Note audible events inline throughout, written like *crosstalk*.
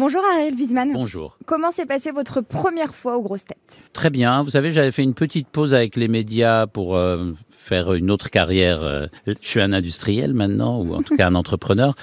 Bonjour Ariel Wiesman. Bonjour. Comment s'est passée votre première fois aux grosses têtes? Très bien. Vous savez, j'avais fait une petite pause avec les médias pour euh, faire une autre carrière. euh, Je suis un industriel maintenant, ou en tout cas un *laughs* entrepreneur.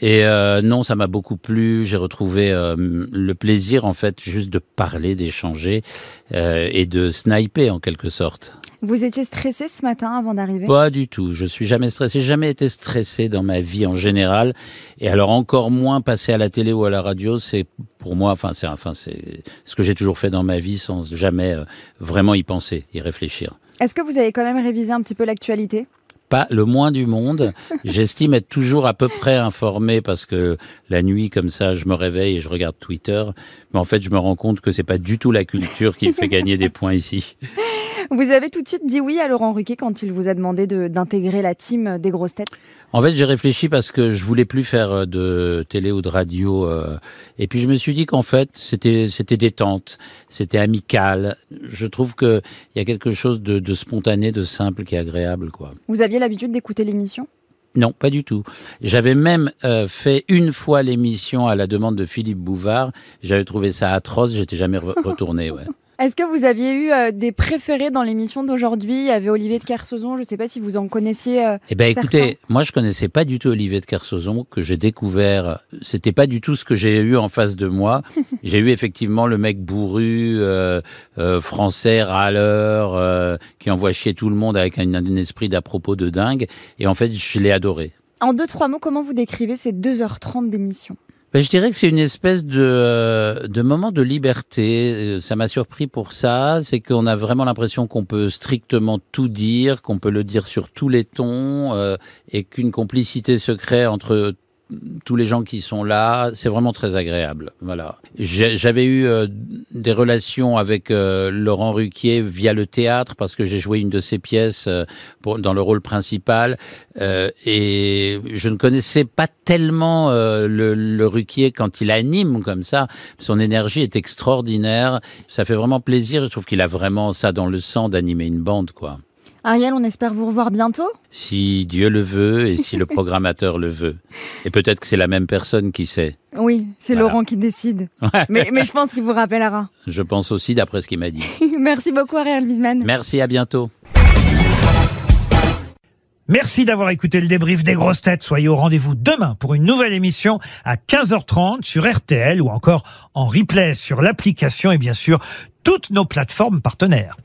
Et euh, non, ça m'a beaucoup plu. J'ai retrouvé euh, le plaisir, en fait, juste de parler, d'échanger et de sniper en quelque sorte. Vous étiez stressé ce matin avant d'arriver? Pas du tout. Je suis jamais stressé. J'ai jamais été stressé dans ma vie en général. Et alors encore moins passer à la télé ou à la radio, c'est pour moi, enfin c'est enfin c'est ce que j'ai toujours fait dans ma vie sans jamais euh, vraiment y penser, y réfléchir. Est-ce que vous avez quand même révisé un petit peu l'actualité? Pas le moins du monde. *laughs* J'estime être toujours à peu près informé parce que la nuit comme ça, je me réveille et je regarde Twitter. Mais en fait, je me rends compte que c'est pas du tout la culture qui fait gagner des points ici. Vous avez tout de suite dit oui à Laurent Ruquier quand il vous a demandé de- d'intégrer la team des grosses têtes? En fait, j'ai réfléchi parce que je voulais plus faire euh, de télé ou de radio, euh, et puis je me suis dit qu'en fait, c'était c'était détente, c'était amical. Je trouve que il y a quelque chose de, de spontané, de simple, qui est agréable, quoi. Vous aviez l'habitude d'écouter l'émission? Non, pas du tout. J'avais même euh, fait une fois l'émission à la demande de Philippe Bouvard. J'avais trouvé ça atroce. J'étais jamais re- *laughs* retourné. Ouais. Est-ce que vous aviez eu euh, des préférés dans l'émission d'aujourd'hui? Il y avait Olivier de Kersauzon, je ne sais pas si vous en connaissiez. euh, Eh Certains. écoutez, moi je connaissais pas du tout Olivier de Kersauzon que j'ai découvert. C'était pas du tout ce que j'ai eu en face de moi. *laughs* j'ai eu effectivement le mec bourru, euh, euh, français, râleur, euh, qui envoie chier tout le monde avec un, un esprit d'à propos de dingue. Et en fait, je l'ai adoré. En deux, trois mots, comment vous décrivez ces 2h30 d'émission? Ben, je dirais que c'est une espèce de, euh, de moment de liberté. Euh, Ça m'a surpris pour ça. C'est qu'on a vraiment l'impression qu'on peut strictement tout dire, qu'on peut le dire sur tous les tons, euh, et qu'une complicité se crée entre tous les gens qui sont là. C'est vraiment très agréable. Voilà. J'avais eu euh, des relations avec euh, Laurent Ruquier via le théâtre parce que j'ai joué une de ses pièces euh, pour, dans le rôle principal. Euh, et je ne connaissais pas tellement euh, le, le Ruquier quand il anime comme ça. Son énergie est extraordinaire. Ça fait vraiment plaisir. Je trouve qu'il a vraiment ça dans le sang d'animer une bande, quoi. Ariel, on espère vous revoir bientôt. Si Dieu le veut et si le programmateur le veut. Et peut-être que c'est la même personne qui sait. Oui, c'est Voilà. Laurent qui décide. Mais, mais je pense qu'il vous rappellera. Je pense aussi d'après ce qu'il m'a dit. *laughs* Merci beaucoup Ariel Wiesman. Merci, à bientôt. Merci d'avoir écouté le débrief des grosses têtes. Soyez au rendez-vous demain pour une nouvelle émission à 15h30 sur RTL ou encore en replay sur l'application et bien sûr toutes nos plateformes partenaires.